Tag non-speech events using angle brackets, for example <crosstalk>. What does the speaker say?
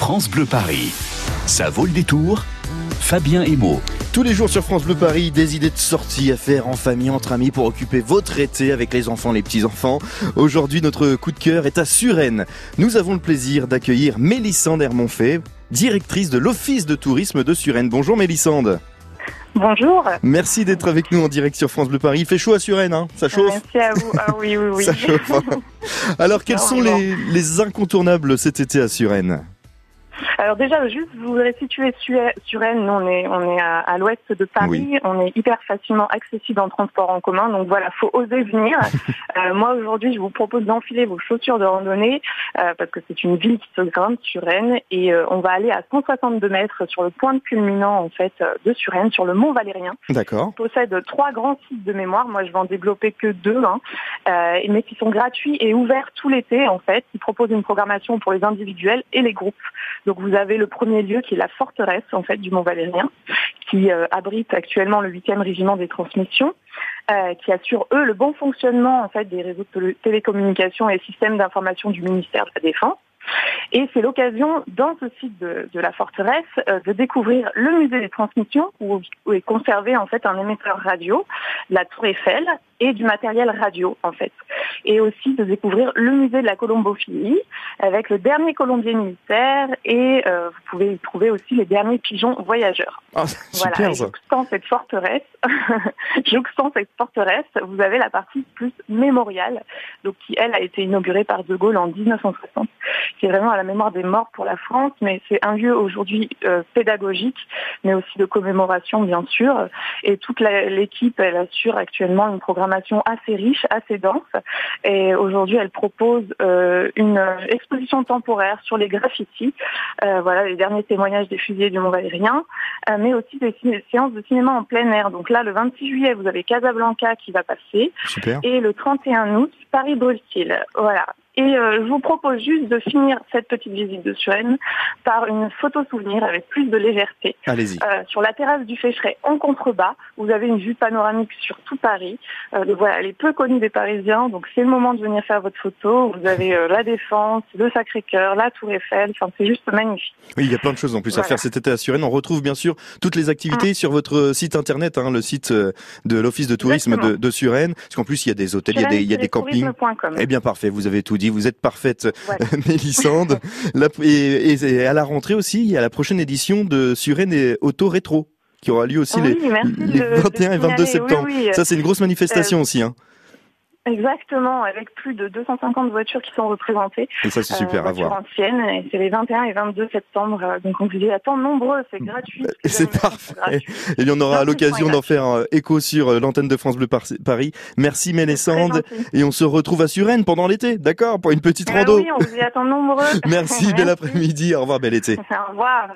France Bleu Paris. Ça vaut le détour. Fabien Emo. Tous les jours sur France Bleu Paris, des idées de sortie à faire en famille, entre amis pour occuper votre été avec les enfants, les petits-enfants. Aujourd'hui, notre coup de cœur est à Suresnes. Nous avons le plaisir d'accueillir Mélissande Hermonfay, directrice de l'Office de tourisme de Suresnes. Bonjour Mélissande. Bonjour. Merci d'être avec nous en direct sur France Bleu Paris. Il fait chaud à Suresnes, hein Ça chauffe Merci à vous. Ah oui, oui, oui. <laughs> Ça chauffe. hein. Alors, <laughs> quels sont les, les incontournables cet été à Suresnes? Alors déjà, juste, je voudrais situer Su- Suresnes. Nous, on est, on est à, à l'ouest de Paris. Oui. On est hyper facilement accessible en transport en commun. Donc voilà, faut oser venir. <laughs> Euh, moi, aujourd'hui, je vous propose d'enfiler vos chaussures de randonnée euh, parce que c'est une ville qui se grimpe, Suresnes. Et euh, on va aller à 162 mètres sur le point culminant, en fait, euh, de Suresnes, sur le Mont Valérien. D'accord. possède trois grands sites de mémoire. Moi, je vais en développer que deux, hein, euh, mais qui sont gratuits et ouverts tout l'été, en fait. Ils proposent une programmation pour les individuels et les groupes. Donc, vous avez le premier lieu qui est la forteresse, en fait, du Mont Valérien, qui euh, abrite actuellement le 8e régiment des transmissions, euh, qui assure, eux, le bon fonctionnement, en fait, des réseaux de télé- télécommunications et systèmes d'information du ministère de la Défense. Et c'est l'occasion, dans ce site de, la forteresse, euh, de découvrir le musée des transmissions, où, où est conservé en fait un émetteur radio, la Tour Eiffel et du matériel radio en fait. Et aussi de découvrir le musée de la colombophilie, avec le dernier colombier militaire, et euh, vous pouvez y trouver aussi les derniers pigeons voyageurs. Ah, Voilà, super jouxtant cette forteresse, <laughs> jouxtant cette forteresse, vous avez la partie plus mémoriale, donc qui elle a été inaugurée par De Gaulle en 1960, qui est vraiment à la mémoire des morts pour la France, mais c'est un lieu aujourd'hui euh, pédagogique, mais aussi de commémoration bien sûr. Et toute l'équipe, elle assure actuellement une programmation assez riche, assez dense. Et aujourd'hui, elle propose euh, une exposition temporaire sur les graffitis, euh, voilà les derniers témoignages des fusillés du Mont Valérien, mais aussi des séances de cinéma en plein air. Donc là, le 26 juillet, vous avez Casablanca qui va passer, Super. et le 31 août, Paris-Bruxelles. Voilà. Et euh, je vous propose juste de finir cette petite visite de Suresnes par une photo souvenir avec plus de légèreté. Allez-y. Euh, sur la terrasse du Fécheret, en contrebas, vous avez une vue panoramique sur tout Paris. Euh, voilà, elle est peu connue des Parisiens, donc c'est le moment de venir faire votre photo. Vous avez euh, la Défense, le Sacré-Cœur, la Tour Eiffel, enfin c'est juste magnifique. Oui, il y a plein de choses en plus à faire cet été à Suresnes. On retrouve bien sûr toutes les activités sur votre site internet, hein, le site euh, de l'Office de tourisme de, Exactement. de Suresnes. Parce qu'en plus, il y a des hôtels, il y a des, il y a des campings. Eh bien, parfait, vous avez tout dit. Vous êtes parfaite, Voilà. <laughs> Mélissande. La- et, à la rentrée aussi, il y a la prochaine édition de Suresnes et Auto Rétro qui aura lieu aussi Oui, les, merci les de- de 21 et 22 signaler. septembre. Oui, oui. Ça, c'est une grosse manifestation aussi. Hein. Exactement, avec plus de 250 voitures qui sont représentées. Et ça, c'est super euh, à voir. anciennes, et c'est les 21 et 22 septembre. euh, Donc on vous y attend nombreux, c'est gratuit. Euh, C'est parfait. Et bien, on aura l'occasion d'en faire euh, écho sur l'antenne de France Bleu Par- Paris. Merci, Mélissande. Et on se retrouve à Suresnes pendant l'été, d'accord? Pour une petite Ah rando. oui, on vous y attend nombreux. <laughs> Merci, <laughs> bel après-midi. Au revoir, bel été. Au revoir.